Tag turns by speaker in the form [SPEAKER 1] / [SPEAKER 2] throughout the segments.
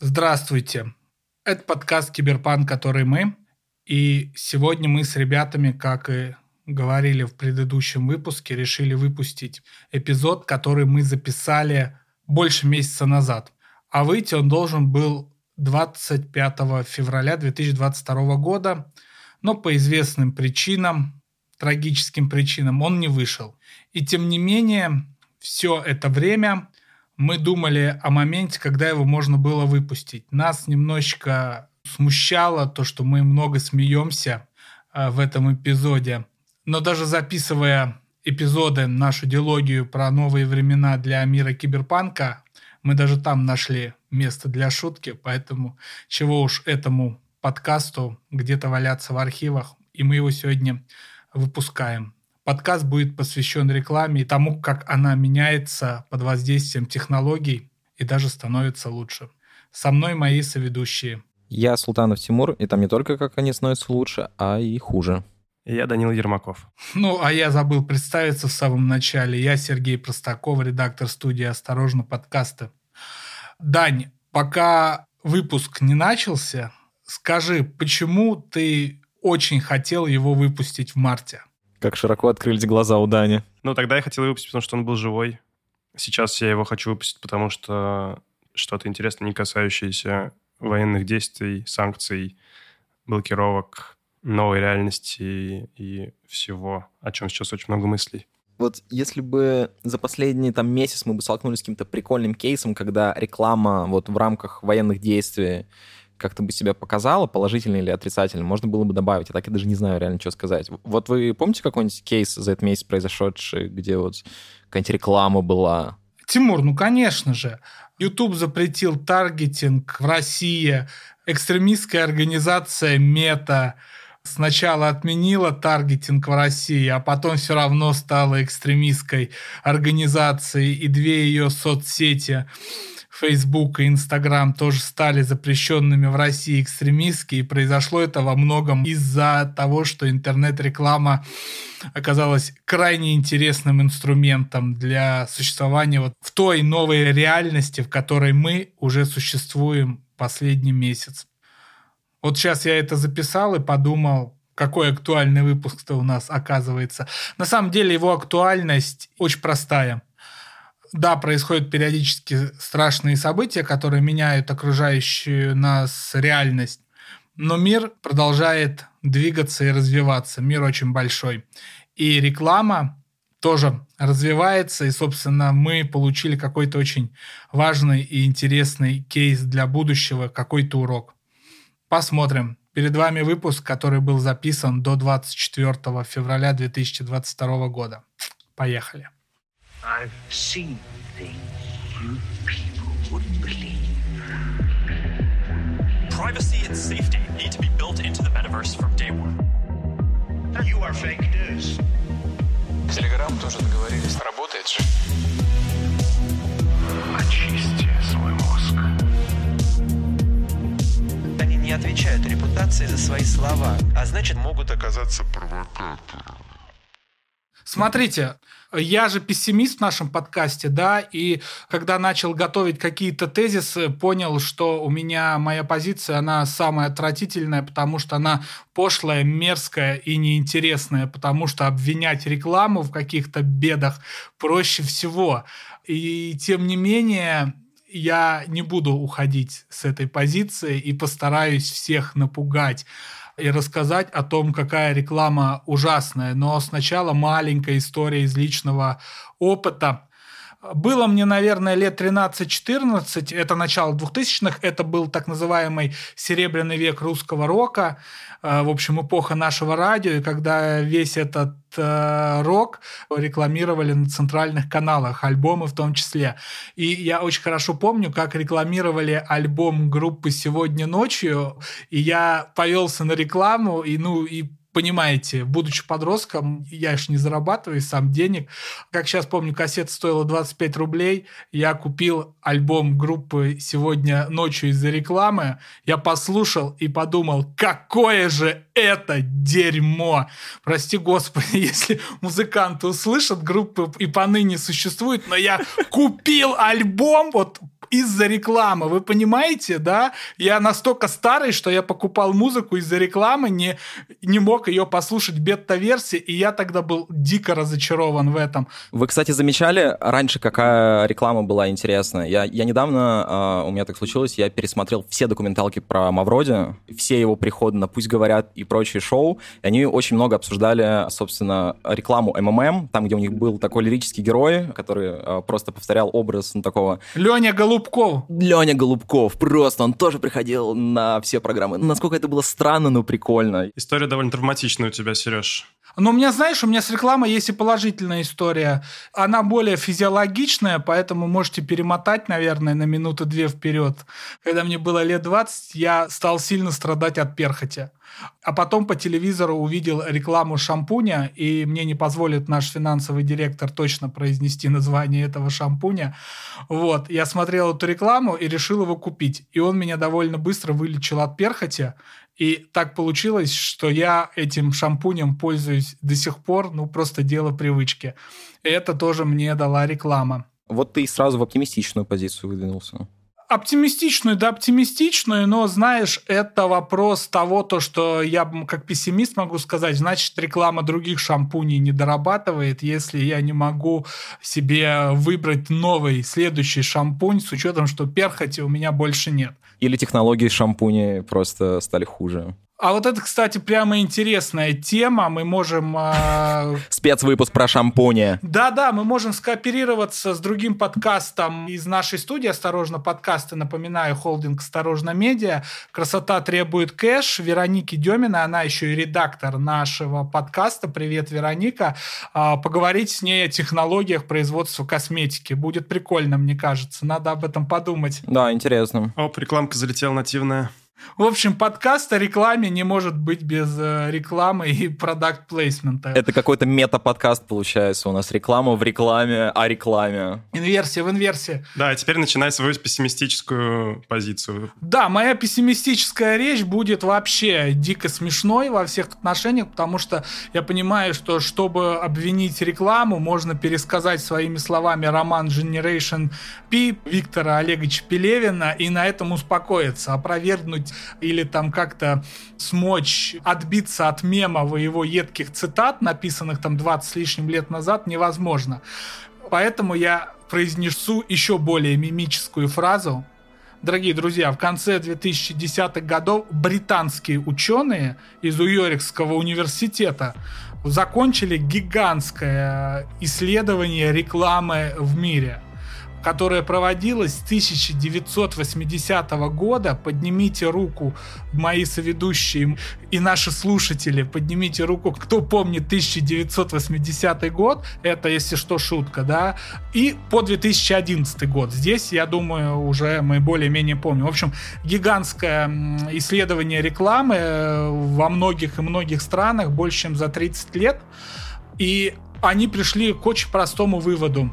[SPEAKER 1] Здравствуйте. Это подкаст «Киберпанк, который мы». И сегодня мы с ребятами, как и говорили в предыдущем выпуске, решили выпустить эпизод, который мы записали больше месяца назад. А выйти он должен был 25 февраля 2022 года, но по известным причинам, трагическим причинам, он не вышел. И тем не менее, все это время мы думали о моменте, когда его можно было выпустить. Нас немножечко смущало то, что мы много смеемся э, в этом эпизоде. Но даже записывая эпизоды, нашу диалогию про новые времена для мира киберпанка, мы даже там нашли место для шутки, поэтому чего уж этому подкасту где-то валяться в архивах, и мы его сегодня выпускаем. Подкаст будет посвящен рекламе и тому, как она меняется под воздействием технологий и даже становится лучше. Со мной мои соведущие.
[SPEAKER 2] Я Султанов Тимур, и там не только как они становятся лучше, а и хуже.
[SPEAKER 3] Я Данил Ермаков.
[SPEAKER 1] Ну, а я забыл представиться в самом начале. Я Сергей Простаков, редактор студии «Осторожно, подкасты». Дань, пока выпуск не начался, скажи, почему ты очень хотел его выпустить в марте?
[SPEAKER 2] Как широко открылись глаза у Дани.
[SPEAKER 3] Ну, тогда я хотел выпустить, потому что он был живой. Сейчас я его хочу выпустить, потому что что-то интересное, не касающееся военных действий, санкций, блокировок, новой реальности и всего, о чем сейчас очень много мыслей.
[SPEAKER 2] Вот если бы за последний там месяц мы бы столкнулись с каким-то прикольным кейсом, когда реклама вот в рамках военных действий как-то бы себя показала, положительно или отрицательно, можно было бы добавить. Я так я даже не знаю реально, что сказать. Вот вы помните какой-нибудь кейс за этот месяц произошедший, где вот какая-нибудь реклама была?
[SPEAKER 1] Тимур, ну, конечно же. YouTube запретил таргетинг в России. Экстремистская организация Мета сначала отменила таргетинг в России, а потом все равно стала экстремистской организацией, и две ее соцсети Facebook и Instagram тоже стали запрещенными в России экстремистски, и произошло это во многом из-за того, что интернет-реклама оказалась крайне интересным инструментом для существования вот в той новой реальности, в которой мы уже существуем последний месяц. Вот сейчас я это записал и подумал, какой актуальный выпуск-то у нас оказывается. На самом деле его актуальность очень простая – да, происходят периодически страшные события, которые меняют окружающую нас реальность, но мир продолжает двигаться и развиваться. Мир очень большой. И реклама тоже развивается, и, собственно, мы получили какой-то очень важный и интересный кейс для будущего, какой-то урок. Посмотрим. Перед вами выпуск, который был записан до 24 февраля 2022 года. Поехали. I've seen things you people wouldn't believe. Privacy and safety need to be built into the metaverse from day one. You are fake news. Телеграм тоже договорились. Работает же.
[SPEAKER 4] Очисти свой мозг. Они не отвечают репутации за свои слова, а значит могут оказаться провокатором.
[SPEAKER 1] Смотрите, я же пессимист в нашем подкасте, да, и когда начал готовить какие-то тезисы, понял, что у меня моя позиция, она самая отвратительная, потому что она пошлая, мерзкая и неинтересная, потому что обвинять рекламу в каких-то бедах проще всего. И тем не менее, я не буду уходить с этой позиции и постараюсь всех напугать и рассказать о том, какая реклама ужасная. Но сначала маленькая история из личного опыта. Было мне, наверное, лет 13-14, это начало 2000-х, это был так называемый серебряный век русского рока, э, в общем, эпоха нашего радио, и когда весь этот э, рок рекламировали на центральных каналах, альбомы в том числе. И я очень хорошо помню, как рекламировали альбом группы «Сегодня ночью», и я повелся на рекламу, и, ну, и понимаете, будучи подростком, я ж не зарабатываю сам денег. Как сейчас помню, кассета стоила 25 рублей. Я купил альбом группы «Сегодня ночью» из-за рекламы. Я послушал и подумал, какое же это дерьмо. Прости господи, если музыканты услышат, группы и поныне существует, но я купил альбом, вот из-за рекламы. Вы понимаете, да? Я настолько старый, что я покупал музыку из-за рекламы, не, не мог ее послушать бета-версии, и я тогда был дико разочарован в этом.
[SPEAKER 2] Вы, кстати, замечали раньше, какая реклама была интересная? Я, я недавно, э, у меня так случилось, я пересмотрел все документалки про Мавроди, все его приходы на «Пусть говорят» и прочие шоу, и они очень много обсуждали, собственно, рекламу МММ, там, где у них был такой лирический герой, который э, просто повторял образ ну, такого...
[SPEAKER 1] Леня Голуб Голубков.
[SPEAKER 2] Леня Голубков, просто он тоже приходил на все программы. Насколько это было странно, но прикольно.
[SPEAKER 3] История довольно травматичная у тебя, Сереж.
[SPEAKER 1] Но у меня, знаешь, у меня с рекламой есть и положительная история. Она более физиологичная, поэтому можете перемотать, наверное, на минуты две вперед. Когда мне было лет 20, я стал сильно страдать от перхоти. А потом по телевизору увидел рекламу шампуня, и мне не позволит наш финансовый директор точно произнести название этого шампуня. Вот, я смотрел эту рекламу и решил его купить. И он меня довольно быстро вылечил от перхоти. И так получилось, что я этим шампунем пользуюсь до сих пор, ну, просто дело привычки. И это тоже мне дала реклама.
[SPEAKER 2] Вот ты сразу в оптимистичную позицию выдвинулся.
[SPEAKER 1] Оптимистичную, да, оптимистичную, но, знаешь, это вопрос того, то, что я как пессимист могу сказать, значит, реклама других шампуней не дорабатывает, если я не могу себе выбрать новый, следующий шампунь с учетом, что перхоти у меня больше нет.
[SPEAKER 2] Или технологии шампуней просто стали хуже.
[SPEAKER 1] А вот это, кстати, прямо интересная тема. Мы можем... Э...
[SPEAKER 2] Спецвыпуск про шампуни.
[SPEAKER 1] Да-да, мы можем скооперироваться с другим подкастом из нашей студии «Осторожно, подкасты». Напоминаю, холдинг «Осторожно, медиа». «Красота требует кэш». Вероники Демина, она еще и редактор нашего подкаста. Привет, Вероника. Э, поговорить с ней о технологиях производства косметики. Будет прикольно, мне кажется. Надо об этом подумать.
[SPEAKER 2] Да, интересно.
[SPEAKER 3] О, рекламка залетела нативная.
[SPEAKER 1] В общем, подкаст о рекламе не может быть без э, рекламы и продакт плейсмента.
[SPEAKER 2] Это какой-то мета-подкаст получается у нас. Реклама в рекламе о рекламе.
[SPEAKER 1] Инверсия в инверсии.
[SPEAKER 3] Да, а теперь начинай свою пессимистическую позицию.
[SPEAKER 1] Да, моя пессимистическая речь будет вообще дико смешной во всех отношениях, потому что я понимаю, что чтобы обвинить рекламу, можно пересказать своими словами роман Generation P Виктора Олеговича Пелевина и на этом успокоиться, опровергнуть выкинуть или там как-то смочь отбиться от мемов и его едких цитат, написанных там 20 с лишним лет назад, невозможно. Поэтому я произнесу еще более мимическую фразу. Дорогие друзья, в конце 2010-х годов британские ученые из Уйорикского университета закончили гигантское исследование рекламы в мире – которая проводилась с 1980 года. Поднимите руку, мои соведущие и наши слушатели, поднимите руку, кто помнит 1980 год, это, если что, шутка, да, и по 2011 год. Здесь, я думаю, уже мы более-менее помним. В общем, гигантское исследование рекламы э, во многих и многих странах больше, чем за 30 лет, и они пришли к очень простому выводу,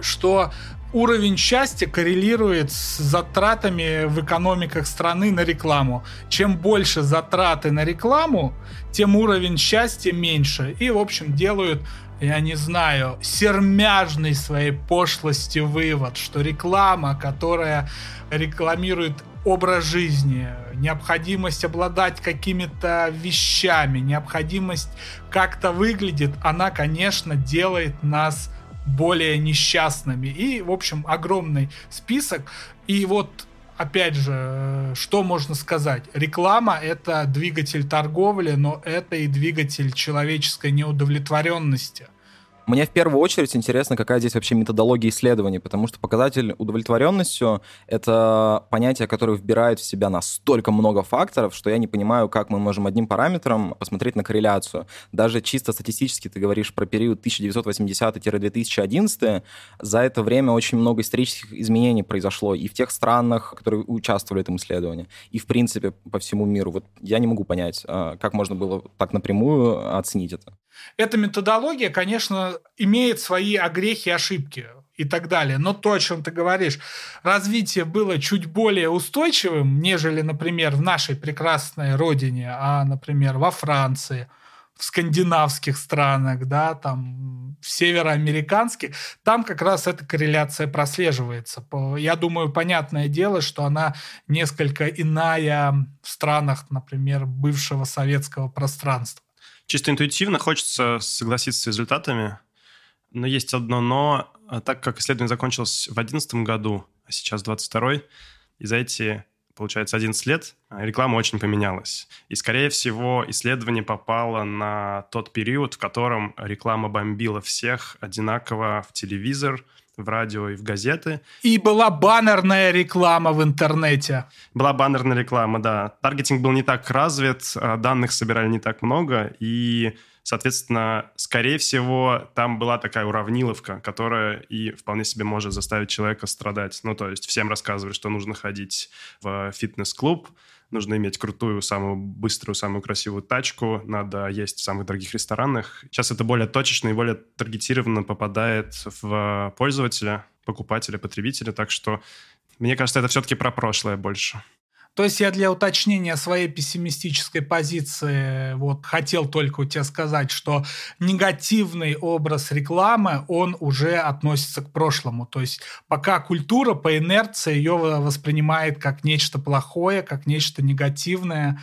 [SPEAKER 1] что уровень счастья коррелирует с затратами в экономиках страны на рекламу. Чем больше затраты на рекламу, тем уровень счастья меньше. И, в общем, делают я не знаю, сермяжный своей пошлости вывод, что реклама, которая рекламирует образ жизни, необходимость обладать какими-то вещами, необходимость как-то выглядит, она, конечно, делает нас более несчастными. И, в общем, огромный список. И вот опять же, что можно сказать? Реклама — это двигатель торговли, но это и двигатель человеческой неудовлетворенности.
[SPEAKER 2] Мне в первую очередь интересно, какая здесь вообще методология исследований, потому что показатель удовлетворенностью — это понятие, которое вбирает в себя настолько много факторов, что я не понимаю, как мы можем одним параметром посмотреть на корреляцию. Даже чисто статистически ты говоришь про период 1980-2011, за это время очень много исторических изменений произошло и в тех странах, которые участвовали в этом исследовании, и в принципе по всему миру. Вот я не могу понять, а, как можно было так напрямую оценить это.
[SPEAKER 1] Эта методология, конечно, имеет свои огрехи и ошибки и так далее. Но то, о чем ты говоришь, развитие было чуть более устойчивым, нежели, например, в нашей прекрасной родине, а, например, во Франции, в скандинавских странах, да, там, в североамериканских, там как раз эта корреляция прослеживается. Я думаю, понятное дело, что она несколько иная в странах, например, бывшего советского пространства.
[SPEAKER 3] Чисто интуитивно хочется согласиться с результатами, но есть одно но. А так как исследование закончилось в 2011 году, а сейчас 22 и за эти, получается, 11 лет а, реклама очень поменялась. И, скорее всего, исследование попало на тот период, в котором реклама бомбила всех одинаково в телевизор – в радио и в газеты.
[SPEAKER 1] И была баннерная реклама в интернете.
[SPEAKER 3] Была баннерная реклама, да. Таргетинг был не так развит, а данных собирали не так много, и, соответственно, скорее всего, там была такая уравниловка, которая и вполне себе может заставить человека страдать. Ну, то есть всем рассказывали, что нужно ходить в фитнес-клуб, нужно иметь крутую, самую быструю, самую красивую тачку, надо есть в самых дорогих ресторанах. Сейчас это более точечно и более таргетированно попадает в пользователя, покупателя, потребителя, так что мне кажется, это все-таки про прошлое больше.
[SPEAKER 1] То есть я для уточнения своей пессимистической позиции вот хотел только у тебя сказать, что негативный образ рекламы, он уже относится к прошлому. То есть пока культура по инерции ее воспринимает как нечто плохое, как нечто негативное,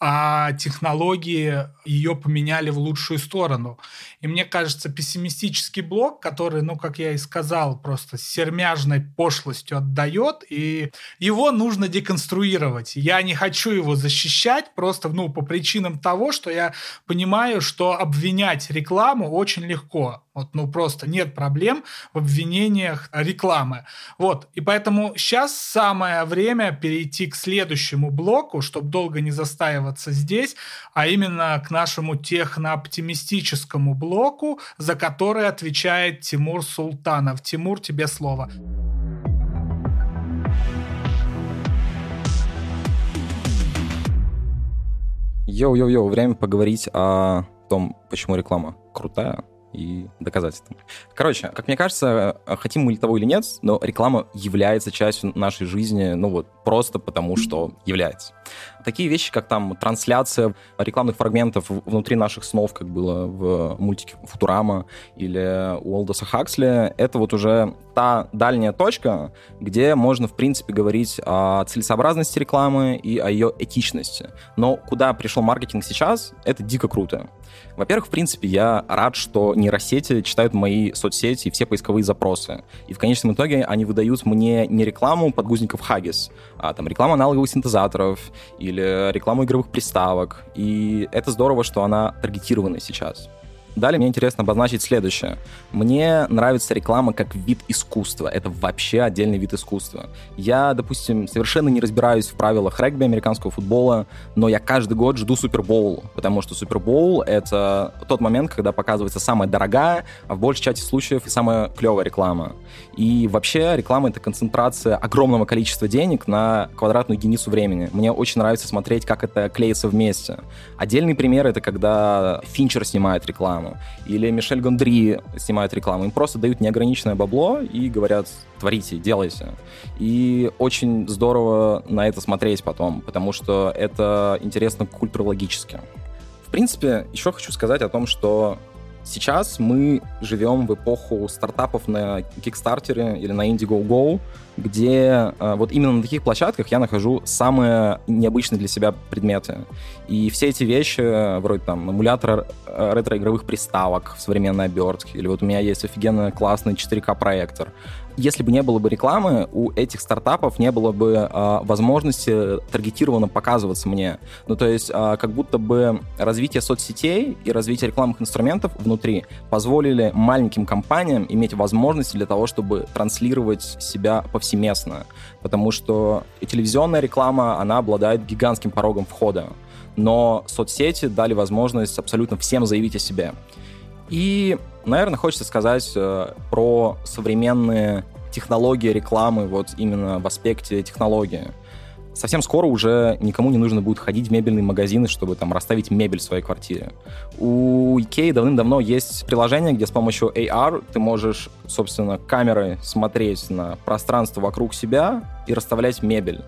[SPEAKER 1] а технологии ее поменяли в лучшую сторону. И мне кажется, пессимистический блок, который, ну, как я и сказал, просто сермяжной пошлостью отдает, и его нужно деконструировать. Я не хочу его защищать просто, ну, по причинам того, что я понимаю, что обвинять рекламу очень легко. Вот, ну, просто нет проблем в обвинениях рекламы. Вот, и поэтому сейчас самое время перейти к следующему блоку, чтобы долго не застаиваться здесь, а именно к нашему технооптимистическому блоку, за который отвечает Тимур Султанов. Тимур, тебе слово.
[SPEAKER 2] Yo-yo-yo, время поговорить о том, почему реклама крутая, и доказательством. Короче, как мне кажется, хотим мы того или нет, но реклама является частью нашей жизни, ну вот, просто потому что является. Такие вещи, как там трансляция рекламных фрагментов внутри наших снов, как было в мультике Футурама или у Олдоса Хаксли, это вот уже та дальняя точка, где можно, в принципе, говорить о целесообразности рекламы и о ее этичности. Но куда пришел маркетинг сейчас, это дико круто. Во-первых, в принципе, я рад, что нейросети читают мои соцсети и все поисковые запросы. И в конечном итоге они выдают мне не рекламу подгузников Haggis, а там рекламу аналоговых синтезаторов или рекламу игровых приставок. И это здорово, что она таргетирована сейчас. Далее мне интересно обозначить следующее. Мне нравится реклама как вид искусства. Это вообще отдельный вид искусства. Я, допустим, совершенно не разбираюсь в правилах регби, американского футбола, но я каждый год жду Супербоул, потому что Супербоул — это тот момент, когда показывается самая дорогая, а в большей части случаев и самая клевая реклама. И вообще реклама — это концентрация огромного количества денег на квадратную единицу времени. Мне очень нравится смотреть, как это клеится вместе. Отдельный пример — это когда Финчер снимает рекламу рекламу, или Мишель Гондри снимает рекламу. Им просто дают неограниченное бабло и говорят, творите, делайте. И очень здорово на это смотреть потом, потому что это интересно культурологически. В принципе, еще хочу сказать о том, что сейчас мы живем в эпоху стартапов на Kickstarter или на Indiegogo, где э, вот именно на таких площадках я нахожу самые необычные для себя предметы. И все эти вещи, вроде там эмулятора ретро-игровых приставок в современной обертке, или вот у меня есть офигенно классный 4К проектор, если бы не было бы рекламы, у этих стартапов не было бы э, возможности таргетированно показываться мне. Ну, то есть, э, как будто бы развитие соцсетей и развитие рекламных инструментов внутри позволили маленьким компаниям иметь возможности для того, чтобы транслировать себя повсеместно. Потому что телевизионная реклама, она обладает гигантским порогом входа. Но соцсети дали возможность абсолютно всем заявить о себе. И, наверное, хочется сказать э, про современные технологии рекламы, вот именно в аспекте технологии. Совсем скоро уже никому не нужно будет ходить в мебельные магазины, чтобы там расставить мебель в своей квартире. У IKEA давным-давно есть приложение, где с помощью AR ты можешь, собственно, камерой смотреть на пространство вокруг себя и расставлять мебель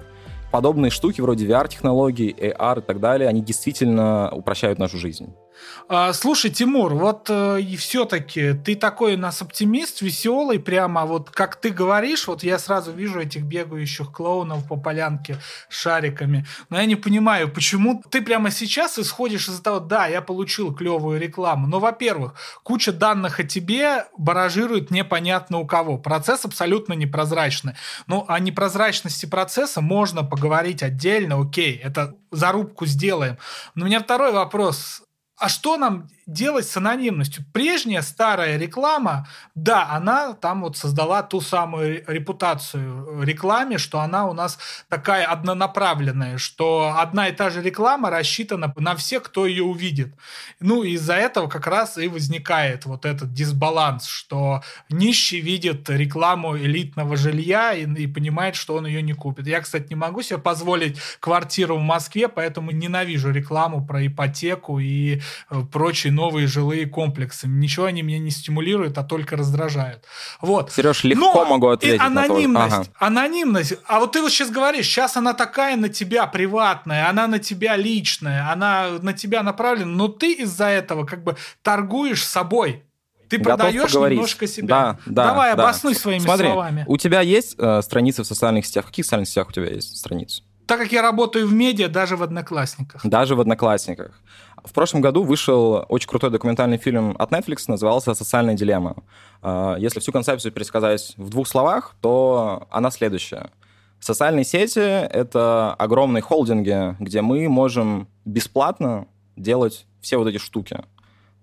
[SPEAKER 2] подобные штуки вроде VR-технологий, AR и так далее, они действительно упрощают нашу жизнь.
[SPEAKER 1] А, слушай, Тимур, вот э, и все-таки ты такой у нас оптимист, веселый, прямо вот как ты говоришь, вот я сразу вижу этих бегающих клоунов по полянке с шариками, но я не понимаю, почему ты прямо сейчас исходишь из-за того, да, я получил клевую рекламу, но, во-первых, куча данных о тебе баражирует непонятно у кого, процесс абсолютно непрозрачный, ну, о непрозрачности процесса можно поговорить отдельно, окей, это зарубку сделаем, но у меня второй вопрос, а что нам делать с анонимностью? Прежняя старая реклама, да, она там вот создала ту самую репутацию рекламе, что она у нас такая однонаправленная, что одна и та же реклама рассчитана на всех, кто ее увидит. Ну, из-за этого как раз и возникает вот этот дисбаланс, что нищий видит рекламу элитного жилья и, и понимает, что он ее не купит. Я, кстати, не могу себе позволить квартиру в Москве, поэтому ненавижу рекламу про ипотеку и э, прочие новые жилые комплексы. Ничего они меня не стимулируют, а только раздражают. Вот.
[SPEAKER 2] Сереж, легко
[SPEAKER 1] Но
[SPEAKER 2] могу ответить.
[SPEAKER 1] И анонимность,
[SPEAKER 2] на то.
[SPEAKER 1] ага. анонимность. А вот ты вот сейчас говоришь, сейчас она такая на тебя приватная, она на тебя личная, она на тебя направлена, но ты из-за этого как бы торгуешь собой. Ты
[SPEAKER 2] Готов
[SPEAKER 1] продаешь
[SPEAKER 2] поговорить.
[SPEAKER 1] немножко себя.
[SPEAKER 2] Да, да,
[SPEAKER 1] Давай,
[SPEAKER 2] да.
[SPEAKER 1] обоснуй своими
[SPEAKER 2] Смотри,
[SPEAKER 1] словами.
[SPEAKER 2] у тебя есть э, страницы в социальных сетях? В каких социальных сетях у тебя есть страницы?
[SPEAKER 1] Так как я работаю в медиа, даже в Одноклассниках.
[SPEAKER 2] Даже в Одноклассниках. В прошлом году вышел очень крутой документальный фильм от Netflix, назывался «Социальная дилемма». Э, Если всю концепцию пересказать в двух словах, то она следующая. Социальные сети — это огромные холдинги, где мы можем бесплатно делать все вот эти штуки.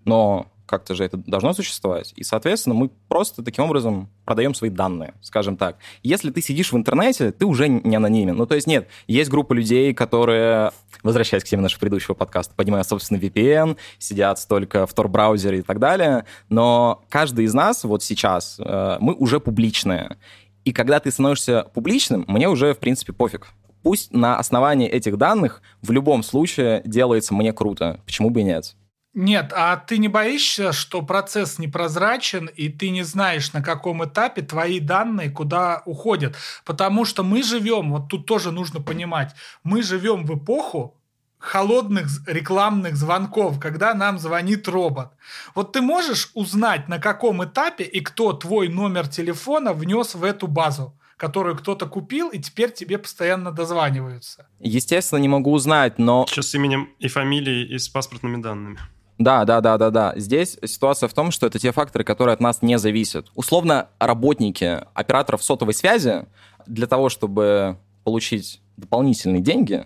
[SPEAKER 2] Но как-то же это должно существовать. И, соответственно, мы просто таким образом продаем свои данные, скажем так. Если ты сидишь в интернете, ты уже не анонимен. Ну, то есть нет, есть группа людей, которые, возвращаясь к теме нашего предыдущего подкаста, поднимая, собственно, VPN, сидят только в Tor-браузере и так далее, но каждый из нас вот сейчас, э, мы уже публичные. И когда ты становишься публичным, мне уже, в принципе, пофиг. Пусть на основании этих данных в любом случае делается мне круто. Почему бы и нет?
[SPEAKER 1] Нет, а ты не боишься, что процесс непрозрачен, и ты не знаешь, на каком этапе твои данные куда уходят? Потому что мы живем, вот тут тоже нужно понимать, мы живем в эпоху холодных рекламных звонков, когда нам звонит робот. Вот ты можешь узнать, на каком этапе и кто твой номер телефона внес в эту базу? которую кто-то купил, и теперь тебе постоянно дозваниваются.
[SPEAKER 2] Естественно, не могу узнать, но...
[SPEAKER 3] Сейчас с именем и фамилией, и с паспортными данными.
[SPEAKER 2] Да, да, да, да, да. Здесь ситуация в том, что это те факторы, которые от нас не зависят. Условно, работники операторов сотовой связи для того, чтобы получить дополнительные деньги,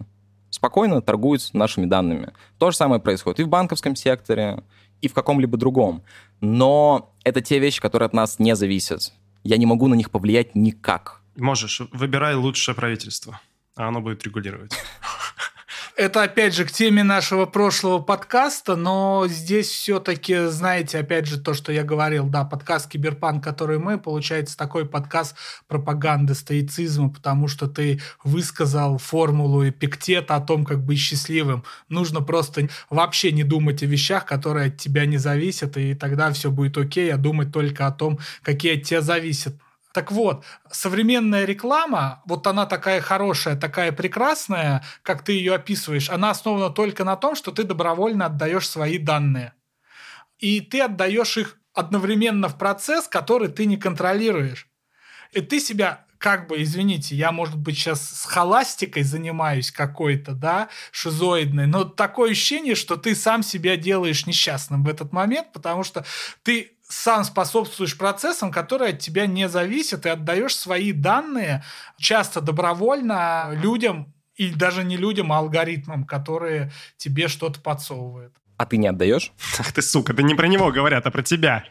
[SPEAKER 2] спокойно торгуют нашими данными. То же самое происходит и в банковском секторе, и в каком-либо другом. Но это те вещи, которые от нас не зависят. Я не могу на них повлиять никак.
[SPEAKER 3] Можешь, выбирай лучшее правительство, а оно будет регулировать.
[SPEAKER 1] Это опять же к теме нашего прошлого подкаста, но здесь все-таки, знаете, опять же то, что я говорил, да, подкаст Киберпанк, который мы, получается такой подкаст пропаганды стоицизма, потому что ты высказал формулу Эпиктета о том, как быть счастливым. Нужно просто вообще не думать о вещах, которые от тебя не зависят, и тогда все будет окей, а думать только о том, какие от тебя зависят. Так вот, современная реклама, вот она такая хорошая, такая прекрасная, как ты ее описываешь, она основана только на том, что ты добровольно отдаешь свои данные. И ты отдаешь их одновременно в процесс, который ты не контролируешь. И ты себя как бы, извините, я, может быть, сейчас с холастикой занимаюсь какой-то, да, шизоидной, но такое ощущение, что ты сам себя делаешь несчастным в этот момент, потому что ты сам способствуешь процессам, которые от тебя не зависят, и отдаешь свои данные часто добровольно людям, и даже не людям, а алгоритмам, которые тебе что-то подсовывают.
[SPEAKER 2] А ты не отдаешь?
[SPEAKER 3] Ах ты, сука, да не про него говорят, а про тебя.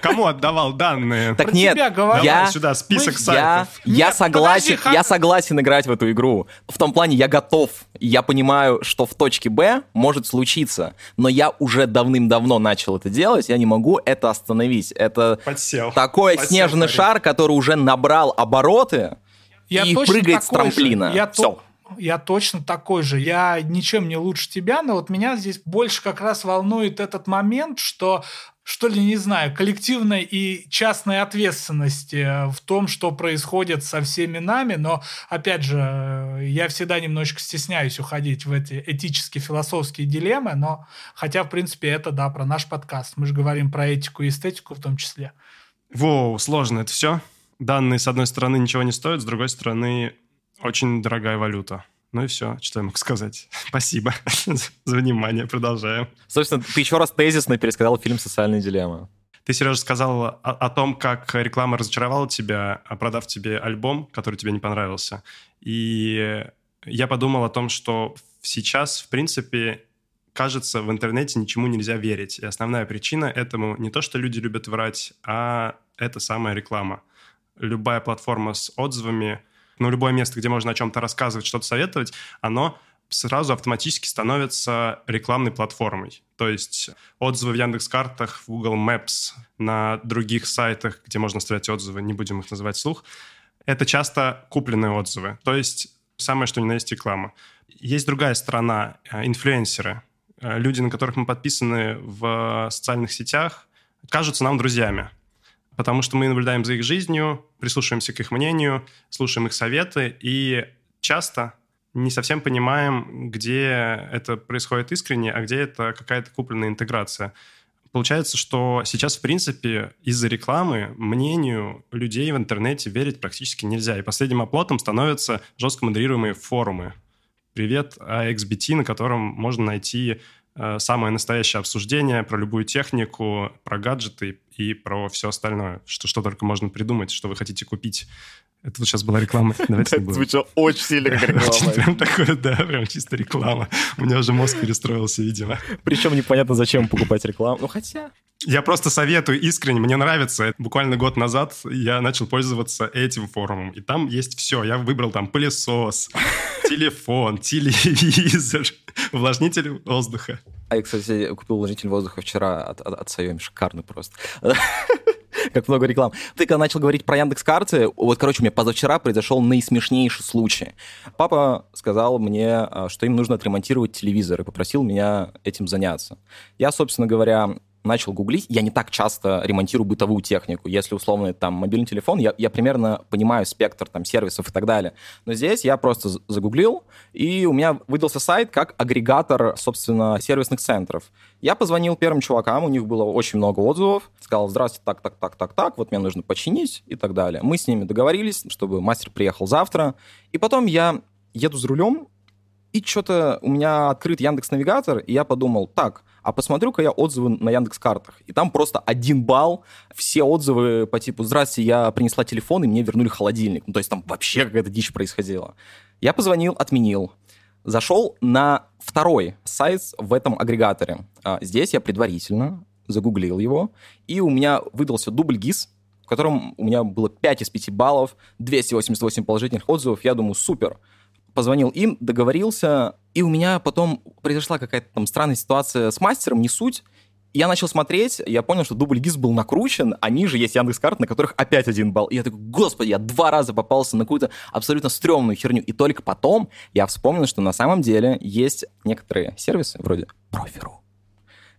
[SPEAKER 3] Кому отдавал данные?
[SPEAKER 2] Так
[SPEAKER 1] Про
[SPEAKER 2] нет,
[SPEAKER 1] тебя говорят.
[SPEAKER 2] я,
[SPEAKER 3] Давай сюда список
[SPEAKER 1] Мы-
[SPEAKER 3] сайтов.
[SPEAKER 2] я
[SPEAKER 1] Нет,
[SPEAKER 2] согласен,
[SPEAKER 1] подожди,
[SPEAKER 2] я согласен играть в эту игру. В том плане, я готов. Я понимаю, что в точке Б может случиться, но я уже давным-давно начал это делать, я не могу это остановить. Это
[SPEAKER 3] Подсел.
[SPEAKER 2] такой
[SPEAKER 3] Подсел,
[SPEAKER 2] снежный
[SPEAKER 3] парень.
[SPEAKER 2] шар, который уже набрал обороты
[SPEAKER 1] Я
[SPEAKER 2] и прыгает с
[SPEAKER 1] такой же.
[SPEAKER 2] трамплина.
[SPEAKER 1] Я,
[SPEAKER 2] Всё.
[SPEAKER 1] то- я точно такой же. Я ничем не лучше тебя, но вот меня здесь больше как раз волнует этот момент, что что ли, не знаю, коллективной и частной ответственности э, в том, что происходит со всеми нами, но, опять же, э, я всегда немножечко стесняюсь уходить в эти этические, философские дилеммы, но хотя, в принципе, это, да, про наш подкаст. Мы же говорим про этику и эстетику в том числе.
[SPEAKER 3] Воу, сложно это все. Данные, с одной стороны, ничего не стоят, с другой стороны, очень дорогая валюта. Ну и все, что я могу сказать. Спасибо за внимание, продолжаем.
[SPEAKER 2] Собственно, ты еще раз тезисно пересказал фильм «Социальная дилемма».
[SPEAKER 3] Ты, Сережа, сказал о, о том, как реклама разочаровала тебя, продав тебе альбом, который тебе не понравился. И я подумал о том, что сейчас, в принципе, кажется, в интернете ничему нельзя верить. И основная причина этому не то, что люди любят врать, а это самая реклама. Любая платформа с отзывами, ну, любое место, где можно о чем-то рассказывать, что-то советовать, оно сразу автоматически становится рекламной платформой. То есть отзывы в Яндекс.Картах, в Google Maps, на других сайтах, где можно оставлять отзывы, не будем их называть вслух, это часто купленные отзывы. То есть самое, что ни на есть реклама. Есть другая сторона, э, инфлюенсеры. Э, Люди, на которых мы подписаны в социальных сетях, кажутся нам друзьями. Потому что мы наблюдаем за их жизнью, прислушиваемся к их мнению, слушаем их советы, и часто не совсем понимаем, где это происходит искренне, а где это какая-то купленная интеграция. Получается, что сейчас, в принципе, из-за рекламы мнению людей в интернете верить практически нельзя. И последним оплотом становятся жестко модерируемые форумы. Привет, AXBT, на котором можно найти э, самое настоящее обсуждение про любую технику, про гаджеты и про все остальное, что, что только можно придумать, что вы хотите купить. Это вот сейчас была реклама. Давайте не будем.
[SPEAKER 2] звучало очень сильно как
[SPEAKER 3] Очень Прям такое, да, прям чисто реклама. У меня уже мозг перестроился, видимо.
[SPEAKER 2] Причем непонятно, зачем покупать рекламу. Ну, хотя...
[SPEAKER 3] Я просто советую искренне, мне нравится. Буквально год назад я начал пользоваться этим форумом, и там есть все. Я выбрал там пылесос, телефон, телевизор, увлажнитель воздуха.
[SPEAKER 2] А я, кстати, купил увлажнитель воздуха вчера от, от, от Xiaomi. Шикарный просто. Как много реклам. Ты когда начал говорить про Яндекс карты, вот, короче, у меня позавчера произошел наисмешнейший случай. Папа сказал мне, а, что им нужно отремонтировать телевизор, и попросил меня этим заняться. Я, собственно говоря, начал гуглить. Я не так часто ремонтирую бытовую технику. Если условно там мобильный телефон, я, я примерно понимаю спектр там сервисов и так далее. Но здесь я просто загуглил, и у меня выдался сайт как агрегатор, собственно, сервисных центров. Я позвонил первым чувакам, у них было очень много отзывов, сказал, здравствуйте, так, так, так, так, так, вот мне нужно починить и так далее. Мы с ними договорились, чтобы мастер приехал завтра, и потом я еду за рулем, и что-то у меня открыт Яндекс Навигатор, и я подумал, так, а посмотрю-ка я отзывы на Яндекс Картах. И там просто один балл, все отзывы по типу «Здрасте, я принесла телефон, и мне вернули холодильник». Ну, то есть там вообще какая-то дичь происходила. Я позвонил, отменил. Зашел на второй сайт в этом агрегаторе. А, Здесь я предварительно загуглил его, и у меня выдался дубль ГИС, в котором у меня было 5 из 5 баллов, 288 положительных отзывов. Я думаю, супер позвонил им, договорился, и у меня потом произошла какая-то там странная ситуация с мастером, не суть. Я начал смотреть, я понял, что дубль ГИС был накручен, а ниже есть Яндекс.Карт, на которых опять один балл. И я такой, господи, я два раза попался на какую-то абсолютно стрёмную херню. И только потом я вспомнил, что на самом деле есть некоторые сервисы, вроде Профи.ру,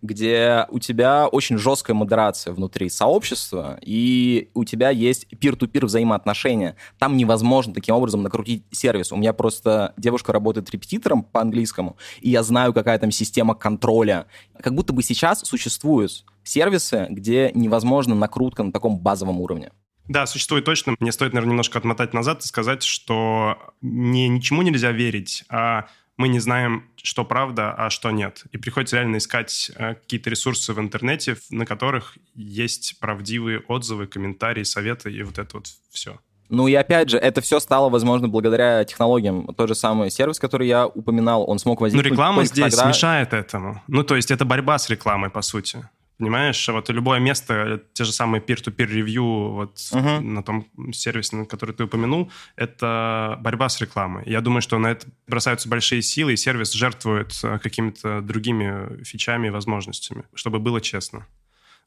[SPEAKER 2] где у тебя очень жесткая модерация внутри сообщества, и у тебя есть пир-ту-пир взаимоотношения. Там невозможно таким образом накрутить сервис. У меня просто девушка работает репетитором по английскому, и я знаю, какая там система контроля. Как будто бы сейчас существуют сервисы, где невозможно накрутка на таком базовом уровне.
[SPEAKER 3] Да, существует точно. Мне стоит, наверное, немножко отмотать назад и сказать, что не ничему нельзя верить, а мы не знаем, что правда, а что нет. И приходится реально искать э, какие-то ресурсы в интернете, на которых есть правдивые отзывы, комментарии, советы и вот это вот все.
[SPEAKER 2] Ну и опять же, это все стало возможно благодаря технологиям. Тот же самый сервис, который я упоминал, он смог возникнуть.
[SPEAKER 3] Ну реклама здесь
[SPEAKER 2] тогда...
[SPEAKER 3] мешает этому. Ну то есть это борьба с рекламой, по сути. Понимаешь, вот любое место, те же самые peer-to-peer ревью вот uh-huh. на том сервисе, на который ты упомянул, это борьба с рекламой. Я думаю, что на это бросаются большие силы, и сервис жертвует э, какими-то другими фичами и возможностями, чтобы было честно.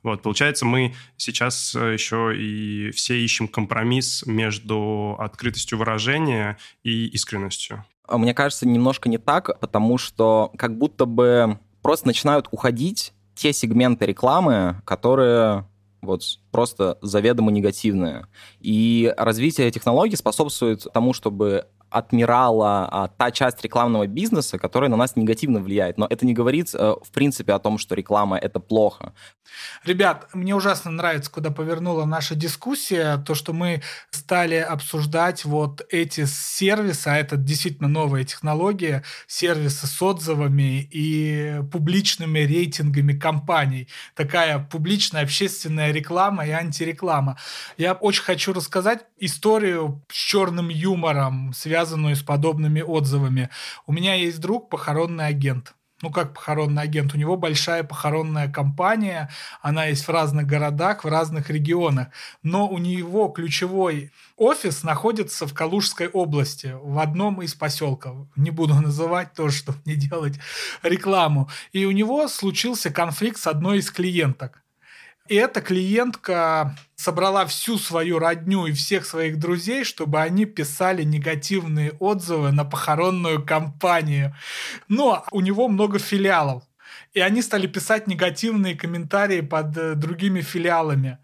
[SPEAKER 3] Вот, получается, мы сейчас э, еще и все ищем компромисс между открытостью выражения и искренностью.
[SPEAKER 2] А мне кажется, немножко не так, потому что как будто бы просто начинают уходить те сегменты рекламы, которые вот просто заведомо негативные. И развитие технологий способствует тому, чтобы отмирала а, та часть рекламного бизнеса, которая на нас негативно влияет. Но это не говорит, а, в принципе, о том, что реклама — это плохо.
[SPEAKER 1] Ребят, мне ужасно нравится, куда повернула наша дискуссия, то, что мы стали обсуждать вот эти сервисы, а это действительно новая технология, сервисы с отзывами и публичными рейтингами компаний. Такая публичная общественная реклама и антиреклама. Я очень хочу рассказать историю с черным юмором, связанную связанную с подобными отзывами. У меня есть друг, похоронный агент ну как похоронный агент, у него большая похоронная компания, она есть в разных городах, в разных регионах, но у него ключевой офис находится в Калужской области, в одном из поселков. Не буду называть тоже, чтобы не делать рекламу. И у него случился конфликт с одной из клиенток. И эта клиентка собрала всю свою родню и всех своих друзей, чтобы они писали негативные отзывы на похоронную компанию. Но у него много филиалов. И они стали писать негативные комментарии под э, другими филиалами.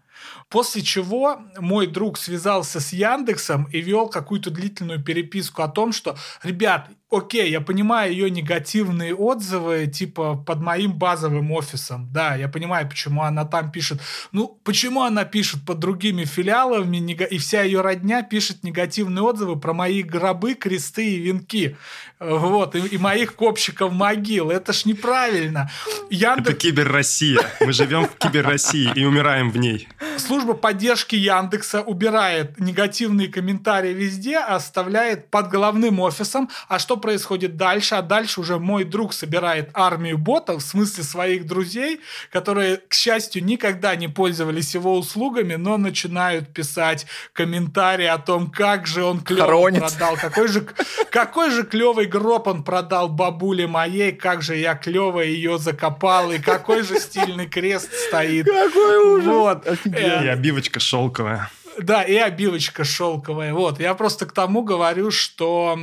[SPEAKER 1] После чего мой друг связался с Яндексом и вел какую-то длительную переписку о том, что, ребят, окей, я понимаю ее негативные отзывы, типа, под моим базовым офисом. Да, я понимаю, почему она там пишет. Ну, почему она пишет под другими филиалами, и вся ее родня пишет негативные отзывы про мои гробы, кресты и венки. Вот, и, и моих копщиков могил. Это ж неправильно.
[SPEAKER 3] Яндекс... Это кибер-Россия. Мы живем в кибер-России и умираем в ней.
[SPEAKER 1] Служба поддержки Яндекса убирает негативные комментарии везде, оставляет под головным офисом. А что происходит дальше? А дальше уже мой друг собирает армию ботов, в смысле своих друзей, которые, к счастью, никогда не пользовались его услугами, но начинают писать комментарии о том, как же он клево продал, какой же, какой же клевый гроб он продал бабуле моей, как же я клево ее закопал, и какой же стильный крест стоит.
[SPEAKER 2] Какой ужас! Вот.
[SPEAKER 3] И обивочка шелковая.
[SPEAKER 1] Да, и обивочка шелковая. Вот, я просто к тому говорю, что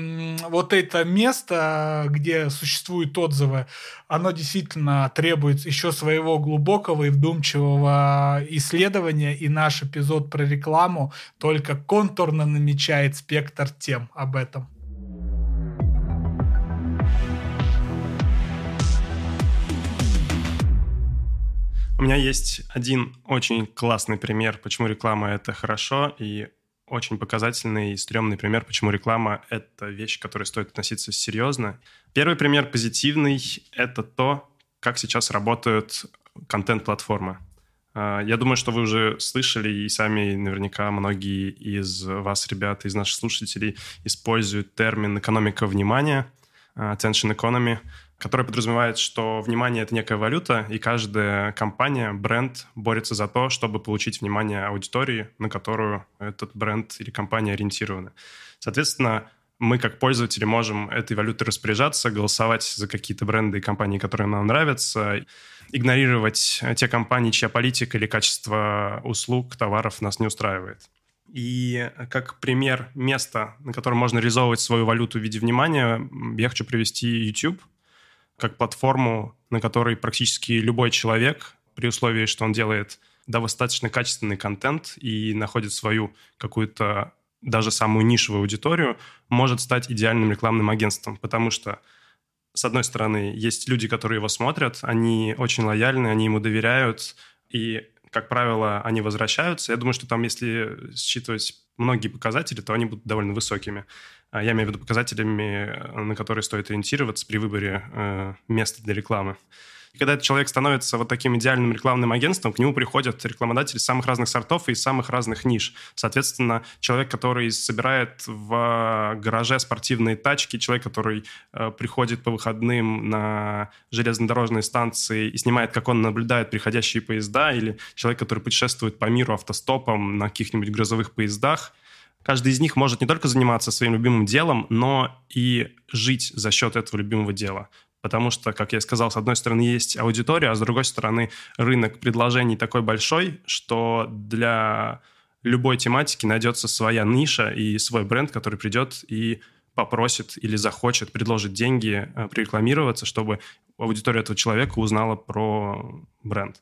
[SPEAKER 1] вот это место, где существуют отзывы, оно действительно требует еще своего глубокого и вдумчивого исследования, и наш эпизод про рекламу только контурно намечает спектр тем об этом.
[SPEAKER 3] У меня есть один очень классный пример, почему реклама — это хорошо, и очень показательный и стрёмный пример, почему реклама — это вещь, к которой стоит относиться серьезно. Первый пример позитивный — это то, как сейчас работают контент-платформы. А, я думаю, что вы уже слышали, и сами наверняка многие из вас, ребята, из наших слушателей, используют термин «экономика внимания», attention economy — который подразумевает, что внимание — это некая валюта, и каждая компания, бренд борется за то, чтобы получить внимание аудитории, на которую этот бренд или компания ориентированы. Соответственно, мы как пользователи можем этой валютой распоряжаться, голосовать за какие-то бренды и компании, которые нам нравятся, игнорировать те компании, чья политика или качество услуг, товаров нас не устраивает. И как пример места, на котором можно реализовывать свою валюту в виде внимания, я хочу привести YouTube — как платформу, на которой практически любой человек, при условии, что он делает достаточно качественный контент и находит свою какую-то даже самую нишевую аудиторию, может стать идеальным рекламным агентством, потому что с одной стороны, есть люди, которые его смотрят, они очень лояльны, они ему доверяют, и как правило, они возвращаются. Я думаю, что там, если считывать многие показатели, то они будут довольно высокими. А я имею в виду показателями, на которые стоит ориентироваться при выборе э, места для рекламы. И когда этот человек становится вот таким идеальным рекламным агентством, к нему приходят рекламодатели самых разных сортов и самых разных ниш. Соответственно, человек, который собирает в гараже спортивные тачки, человек, который э, приходит по выходным на железнодорожные станции и снимает, как он наблюдает приходящие поезда, или человек, который путешествует по миру автостопом на каких-нибудь грузовых поездах, Каждый из них может не только заниматься своим любимым делом, но и жить за счет этого любимого дела. Потому что, как я сказал, с одной стороны есть аудитория, а с другой стороны рынок предложений такой большой, что для любой тематики найдется своя ниша и свой бренд, который придет и попросит или захочет, предложить деньги э, прорекламироваться, чтобы аудитория этого человека узнала про бренд.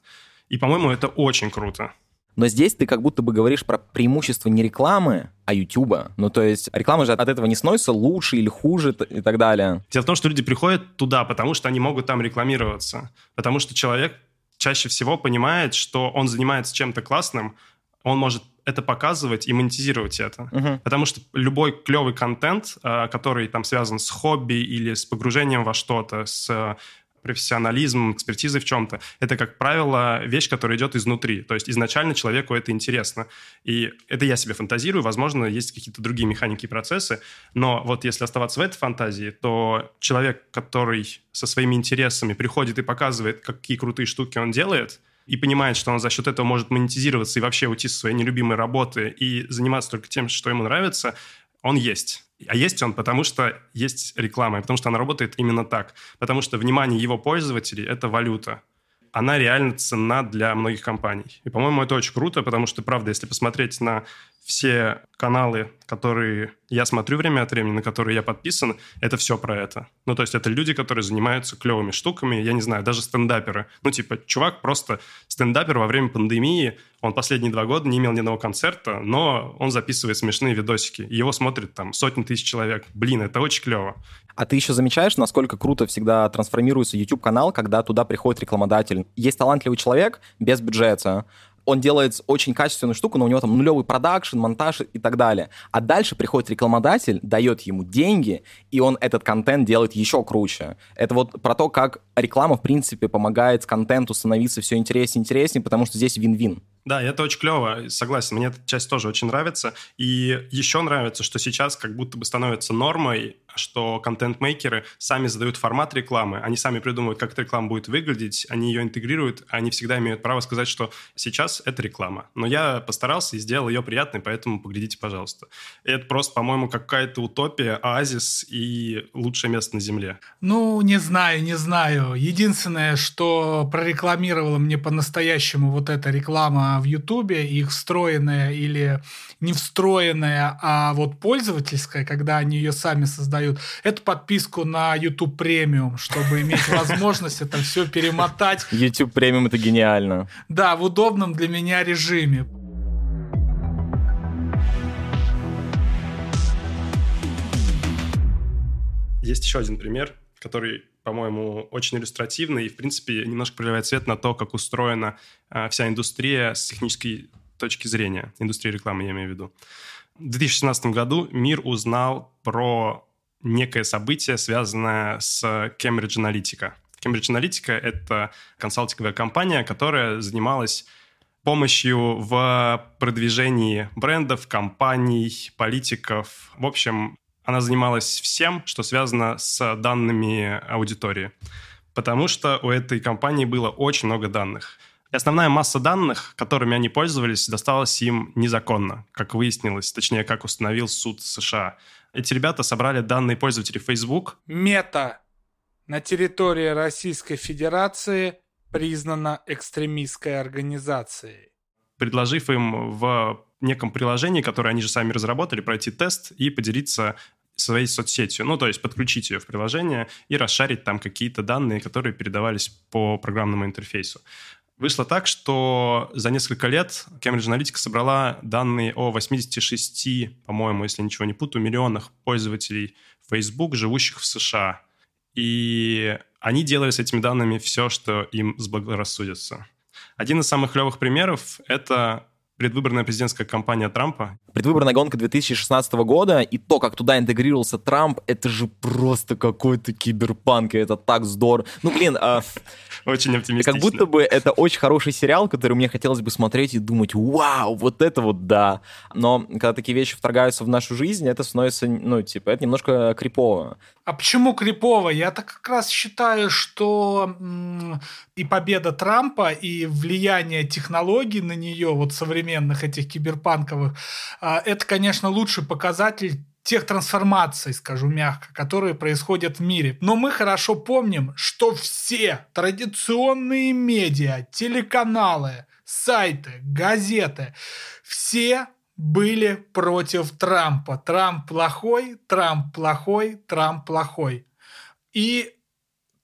[SPEAKER 3] И, по-моему, это очень круто.
[SPEAKER 2] Но здесь ты как будто бы говоришь про преимущество не рекламы, а Ютуба. Ну, то есть реклама же от этого не становится лучше или хуже и так далее.
[SPEAKER 3] Дело в том, что люди приходят туда, потому что они могут там рекламироваться. Потому что человек чаще всего понимает, что он занимается чем-то классным, он может это показывать и монетизировать это. Uh-huh. Потому что любой клевый контент, а, который там связан с хобби или с погружением во что-то, с профессионализм, экспертизой в чем-то. Это, как правило, вещь, которая идет изнутри. То есть изначально человеку это интересно. И это я себе фантазирую. Возможно, есть какие-то другие механики и процессы. Но вот если оставаться в этой фантазии, то человек, который со своими интересами приходит и показывает, какие крутые штуки он делает, и понимает, что он за счет этого может монетизироваться и вообще уйти со своей нелюбимой работы и заниматься только тем, что ему нравится, он есть. А есть он, потому что есть реклама, потому что она работает именно так. Потому что внимание его пользователей – это валюта. Она реально ценна для многих компаний. И, по-моему, это очень круто, потому что, правда, если посмотреть на все каналы, которые я смотрю время от времени, на которые я подписан, это все про это. Ну, то есть это люди, которые занимаются клевыми штуками, я не знаю, даже стендаперы. Ну, типа, чувак просто стендапер во время пандемии, он последние два года не имел ни одного концерта, но он записывает смешные видосики. Его смотрит там сотни тысяч человек. Блин, это очень клево.
[SPEAKER 2] А ты еще замечаешь, насколько круто всегда трансформируется YouTube-канал, когда туда приходит рекламодатель? Есть талантливый человек без бюджета, он делает очень качественную штуку, но у него там нулевый продакшн, монтаж и так далее. А дальше приходит рекламодатель, дает ему деньги, и он этот контент делает еще круче. Это вот про то, как реклама, в принципе, помогает контенту становиться все интереснее и интереснее, потому что здесь вин-вин.
[SPEAKER 3] Да, это очень клево, согласен. Мне эта часть тоже очень нравится. И еще нравится, что сейчас как будто бы становится нормой, что контент-мейкеры сами задают формат рекламы, они сами придумывают, как эта реклама будет выглядеть, они ее интегрируют, они всегда имеют право сказать, что сейчас это реклама. Но я постарался и сделал ее приятной, поэтому поглядите, пожалуйста. Это просто, по-моему, какая-то утопия, оазис и лучшее место на Земле.
[SPEAKER 1] Ну, не знаю, не знаю. Единственное, что прорекламировала мне по-настоящему вот эта реклама в Ютубе, их встроенная или не встроенная, а вот пользовательская, когда они ее сами создают, эту подписку на YouTube премиум, чтобы иметь возможность это все перемотать.
[SPEAKER 2] YouTube премиум это гениально.
[SPEAKER 1] Да, в удобном для меня режиме.
[SPEAKER 3] Есть еще один пример, который по-моему, очень иллюстративный и, в принципе, немножко проливает свет на то, как устроена э, вся индустрия с технической точки зрения, индустрии рекламы, я имею в виду. В 2017 году мир узнал про некое событие, связанное с Cambridge Analytica. Cambridge Analytica — это консалтинговая компания, которая занималась помощью в продвижении брендов, компаний, политиков. В общем, она занималась всем, что связано с данными аудитории. Потому что у этой компании было очень много данных. И основная масса данных, которыми они пользовались, досталась им незаконно, как выяснилось, точнее, как установил суд США. Эти ребята собрали данные пользователей Facebook.
[SPEAKER 1] Мета на территории Российской Федерации признана экстремистской организацией.
[SPEAKER 3] Предложив им в неком приложении, которое они же сами разработали, пройти тест и поделиться своей соцсетью. Ну, то есть подключить ее в приложение и расшарить там какие-то данные, которые передавались по программному интерфейсу. Вышло так, что за несколько лет Cambridge Analytica собрала данные о 86, по-моему, если ничего не путаю, миллионах пользователей Facebook, живущих в США. И они делали с этими данными все, что им заблагорассудится. Один из самых клевых примеров — это предвыборная президентская кампания Трампа.
[SPEAKER 2] Предвыборная гонка 2016 года и то, как туда интегрировался Трамп, это же просто какой-то киберпанк, и это так здорово. Ну, блин, а...
[SPEAKER 3] Очень оптимистично.
[SPEAKER 2] Как будто бы это очень хороший сериал, который мне хотелось бы смотреть и думать, вау, вот это вот да. Но когда такие вещи вторгаются в нашу жизнь, это становится, ну, типа, это немножко крипово.
[SPEAKER 1] А почему крипово? Я так как раз считаю, что м- и победа Трампа, и влияние технологий на нее, вот современных этих киберпанковых, а, это, конечно, лучший показатель тех трансформаций, скажу мягко, которые происходят в мире. Но мы хорошо помним, что все традиционные медиа, телеканалы, сайты, газеты, все были против Трампа. Трамп плохой, Трамп плохой, Трамп плохой. И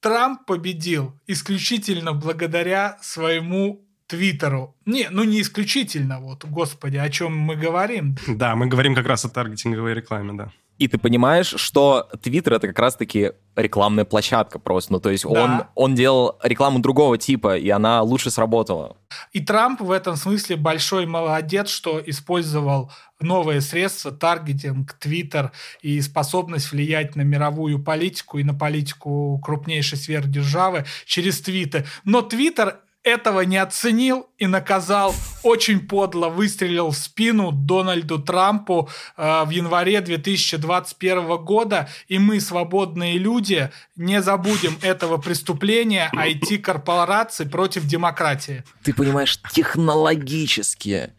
[SPEAKER 1] Трамп победил исключительно благодаря своему Твиттеру. Не, ну не исключительно, вот, господи, о чем мы говорим.
[SPEAKER 3] Да, мы говорим как раз о таргетинговой рекламе, да.
[SPEAKER 2] И ты понимаешь, что Твиттер это как раз-таки рекламная площадка просто. Ну, то есть да. он, он делал рекламу другого типа, и она лучше сработала.
[SPEAKER 1] И Трамп в этом смысле большой молодец, что использовал новые средства, таргетинг, Твиттер и способность влиять на мировую политику и на политику крупнейшей сверхдержавы через твиты. Но Твиттер этого не оценил и наказал, очень подло выстрелил в спину Дональду Трампу э, в январе 2021 года. И мы, свободные люди, не забудем этого преступления IT-корпораций против демократии.
[SPEAKER 2] Ты понимаешь, технологически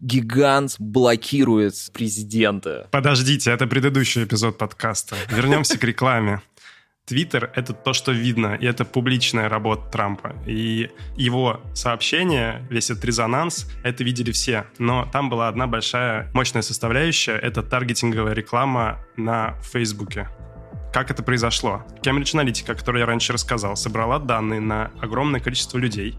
[SPEAKER 2] гигант блокирует президента.
[SPEAKER 3] Подождите, это предыдущий эпизод подкаста. Вернемся к рекламе. Твиттер — это то, что видно, и это публичная работа Трампа. И его сообщения, весь этот резонанс, это видели все. Но там была одна большая мощная составляющая — это таргетинговая реклама на Фейсбуке. Как это произошло? Cambridge Analytica, о которой я раньше рассказал, собрала данные на огромное количество людей.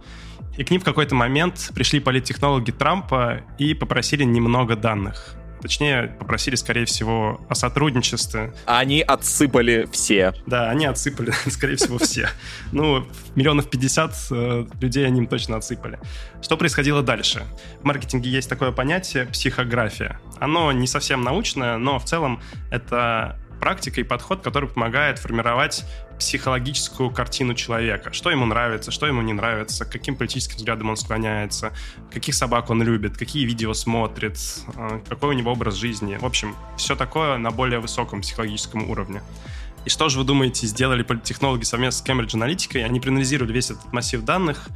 [SPEAKER 3] И к ним в какой-то момент пришли политтехнологи Трампа и попросили немного данных. Точнее, попросили, скорее всего, о сотрудничестве.
[SPEAKER 2] Они отсыпали все.
[SPEAKER 3] Да, они отсыпали, скорее всего, все. Ну, миллионов пятьдесят э, людей они им точно отсыпали. Что происходило дальше? В маркетинге есть такое понятие психография. Оно не совсем научное, но в целом это практика и подход, который помогает формировать психологическую картину человека. Что ему нравится, что ему не нравится, каким политическим взглядам он склоняется, каких собак он любит, какие видео смотрит, э, какой у него образ жизни. В общем, все такое на более высоком психологическом уровне. И что же вы думаете, сделали политтехнологи совместно с Cambridge Analytica? Они проанализировали весь этот массив данных,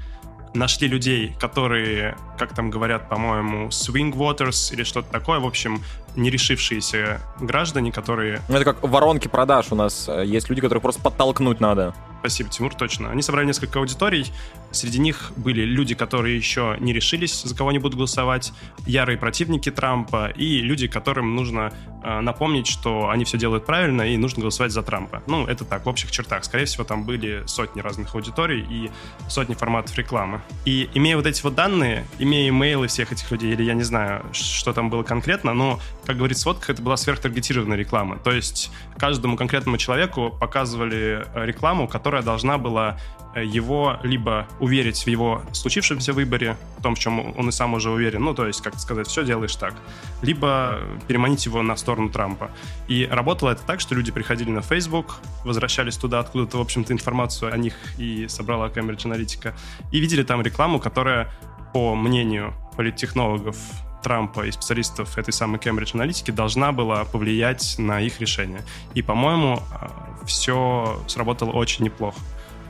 [SPEAKER 3] нашли людей, которые, как там говорят, по-моему, swing voters или что-то такое, в общем, не решившиеся граждане, которые...
[SPEAKER 2] Ну, это как воронки продаж у нас. Есть люди, которых просто подтолкнуть надо.
[SPEAKER 3] Спасибо, Тимур, точно. Они собрали несколько аудиторий. Среди них были люди, которые еще не решились, за кого они будут голосовать, ярые противники Трампа и люди, которым нужно э, напомнить, что они все делают правильно и нужно голосовать за Трампа. Ну, это так, в общих чертах. Скорее всего, там были сотни разных аудиторий и сотни форматов рекламы. И имея вот эти вот данные, имея имейлы всех этих людей, или я не знаю, что там было конкретно, но, как говорит сводка, это была сверхтаргетированная реклама. То есть каждому конкретному человеку показывали э, рекламу, которая должна была э, его либо уверить в его случившемся выборе, в том, в чем он и сам уже уверен, ну, то есть, как сказать, все делаешь так, либо переманить его на сторону Трампа. И работало это так, что люди приходили на Facebook, возвращались туда, откуда-то, в общем-то, информацию о них и собрала Cambridge Analytica, и видели там рекламу, которая, по мнению политтехнологов Трампа и специалистов этой самой Cambridge Аналитики должна была повлиять на их решение. И, по-моему, э, все сработало очень неплохо.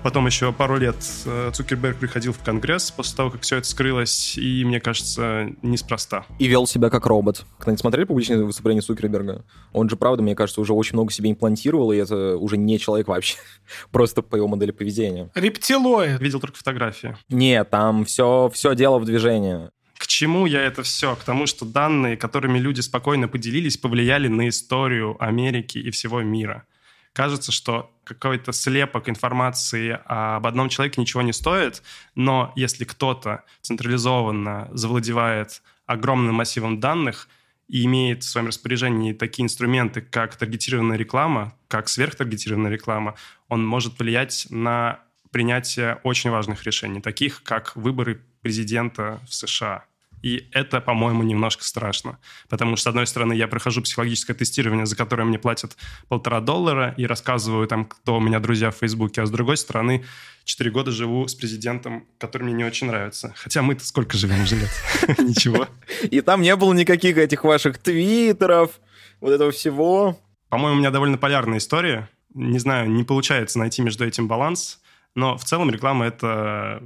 [SPEAKER 3] Потом еще пару лет э, Цукерберг приходил в Конгресс после того, как все это скрылось, и, мне кажется, неспроста.
[SPEAKER 2] И вел себя как робот. Когда-нибудь смотрели публичные выступления Цукерберга? Он же, правда, мне кажется, уже очень много себе имплантировал, и это уже не человек вообще. Просто по его модели поведения.
[SPEAKER 1] Рептилоид.
[SPEAKER 3] Видел только фотографии.
[SPEAKER 2] Нет, там все, все дело в движении.
[SPEAKER 3] К чему я это все? К тому, что данные, которыми люди спокойно поделились, повлияли на историю Америки и всего мира. Кажется, что какой-то слепок информации об одном человеке ничего не стоит, но если кто-то централизованно завладевает огромным массивом данных и имеет в своем распоряжении такие инструменты, как таргетированная реклама, как сверхтаргетированная реклама, он может влиять на принятие очень важных решений, таких как выборы президента в США. И это, по-моему, немножко страшно. Потому что, с одной стороны, я прохожу психологическое тестирование, за которое мне платят полтора доллара, и рассказываю там, кто у меня друзья в Фейсбуке. А с другой стороны, четыре года живу с президентом, который мне не очень нравится. Хотя мы-то сколько живем уже лет? Ничего.
[SPEAKER 2] И там не было никаких этих ваших твиттеров, вот этого всего.
[SPEAKER 3] По-моему, у меня довольно полярная история. Не знаю, не получается найти между этим баланс. Но в целом реклама — это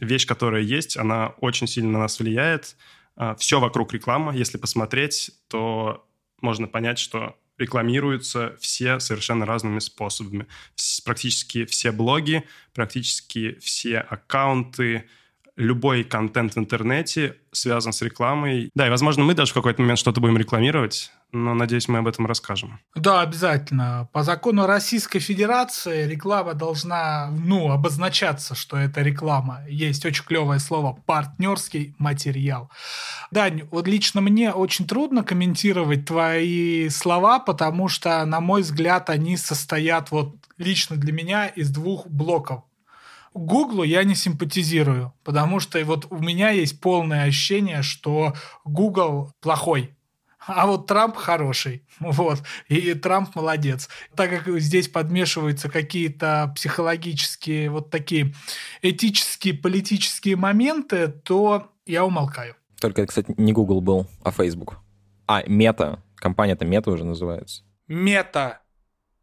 [SPEAKER 3] вещь, которая есть, она очень сильно на нас влияет. А, Все вокруг реклама. Если посмотреть, то можно понять, что рекламируются все совершенно разными способами. Практически все блоги, практически все аккаунты, любой контент в интернете связан с рекламой. Да, и, возможно, мы даже в какой-то момент что-то будем рекламировать, но, надеюсь, мы об этом расскажем.
[SPEAKER 1] Да, обязательно. По закону Российской Федерации реклама должна, ну, обозначаться, что это реклама. Есть очень клевое слово «партнерский материал». Дань, вот лично мне очень трудно комментировать твои слова, потому что, на мой взгляд, они состоят вот лично для меня из двух блоков. Гуглу я не симпатизирую, потому что вот у меня есть полное ощущение, что Google плохой, а вот Трамп хороший. Вот. И Трамп молодец. Так как здесь подмешиваются какие-то психологические, вот такие этические, политические моменты, то я умолкаю.
[SPEAKER 2] Только, кстати, не Google был, а Facebook. А, Мета. Компания-то Мета уже называется.
[SPEAKER 1] Мета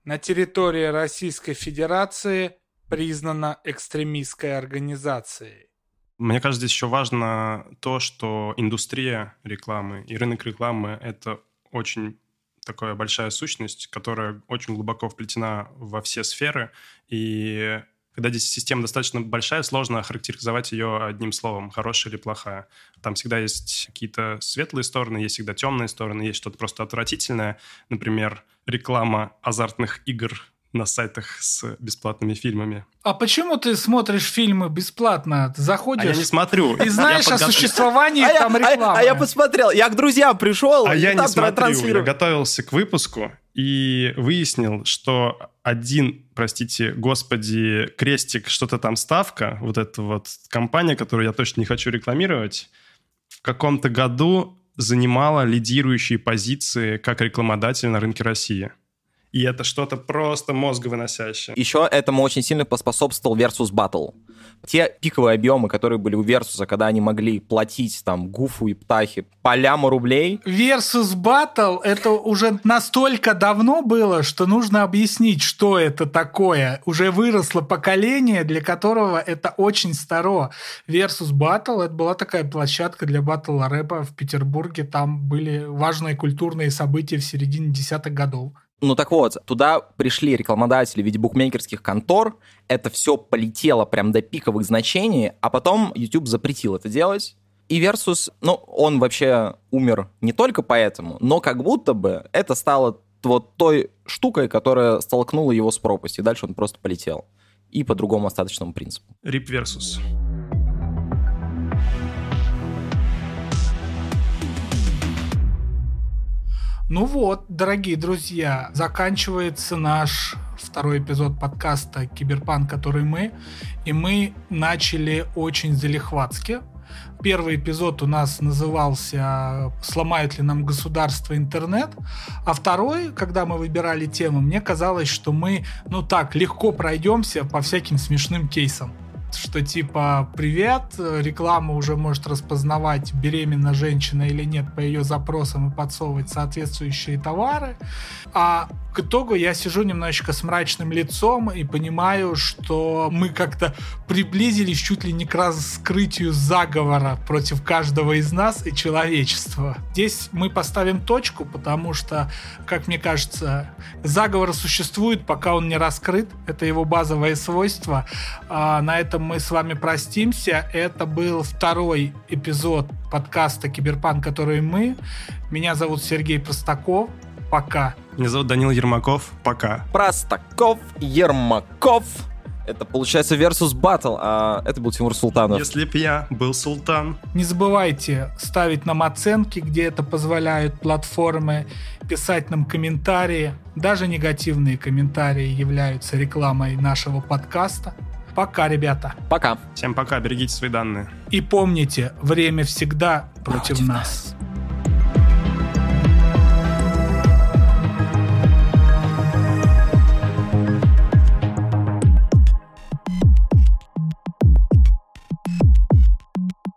[SPEAKER 1] на территории Российской Федерации признана экстремистской организацией.
[SPEAKER 3] Мне кажется, здесь еще важно то, что индустрия рекламы и рынок рекламы — это очень такая большая сущность, которая очень глубоко вплетена во все сферы. И когда здесь система достаточно большая, сложно охарактеризовать ее одним словом, хорошая или плохая. Там всегда есть какие-то светлые стороны, есть всегда темные стороны, есть что-то просто отвратительное. Например, реклама азартных игр на сайтах с бесплатными фильмами.
[SPEAKER 1] А почему ты смотришь фильмы бесплатно? Ты заходишь...
[SPEAKER 3] А я не смотрю.
[SPEAKER 1] И знаешь о существовании
[SPEAKER 2] а,
[SPEAKER 1] там
[SPEAKER 2] я,
[SPEAKER 1] рекламы.
[SPEAKER 2] а- а я посмотрел, я к друзьям пришел,
[SPEAKER 3] А я не смотрю. Я готовился к выпуску и выяснил, что один, простите, господи, крестик, что-то там ставка, вот эта вот компания, которую я точно не хочу рекламировать, в каком-то году занимала лидирующие позиции как рекламодатель на рынке России. И это что-то просто мозговыносящее.
[SPEAKER 2] Еще этому очень сильно поспособствовал Versus Battle. Те пиковые объемы, которые были у Versus, когда они могли платить там Гуфу и Птахе по ляму рублей,
[SPEAKER 1] Versus Battle это уже настолько давно было, что нужно объяснить, что это такое. Уже выросло поколение, для которого это очень старо. Versus Battle это была такая площадка для батл рэпа в Петербурге. Там были важные культурные события в середине десятых годов.
[SPEAKER 2] Ну так вот, туда пришли рекламодатели в виде букмекерских контор, это все полетело прям до пиковых значений, а потом YouTube запретил это делать. И Versus, ну, он вообще умер не только поэтому, но как будто бы это стало вот той штукой, которая столкнула его с пропастью. Дальше он просто полетел. И по другому остаточному принципу.
[SPEAKER 3] Рип Versus.
[SPEAKER 1] Ну вот, дорогие друзья, заканчивается наш второй эпизод подкаста «Киберпанк, который мы». И мы начали очень залихватски. Первый эпизод у нас назывался «Сломает ли нам государство интернет?», а второй, когда мы выбирали тему, мне казалось, что мы, ну так, легко пройдемся по всяким смешным кейсам что типа привет, реклама уже может распознавать, беременна женщина или нет по ее запросам и подсовывать соответствующие товары. А к итогу я сижу немножечко с мрачным лицом и понимаю, что мы как-то приблизились чуть ли не к раскрытию заговора против каждого из нас и человечества. Здесь мы поставим точку, потому что, как мне кажется, заговор существует, пока он не раскрыт. Это его базовое свойство. А на этом мы с вами простимся. Это был второй эпизод подкаста «Киберпанк, который мы». Меня зовут Сергей Простаков. Пока.
[SPEAKER 3] Меня зовут Данил Ермаков. Пока.
[SPEAKER 2] Простаков, Ермаков. Это получается Versus Battle, а это был Тимур Султанов.
[SPEAKER 3] Если б я был султан.
[SPEAKER 1] Не забывайте ставить нам оценки, где это позволяют платформы, писать нам комментарии. Даже негативные комментарии являются рекламой нашего подкаста. Пока, ребята.
[SPEAKER 2] Пока.
[SPEAKER 3] Всем пока, берегите свои данные.
[SPEAKER 1] И помните, время всегда против,
[SPEAKER 2] Против
[SPEAKER 1] нас.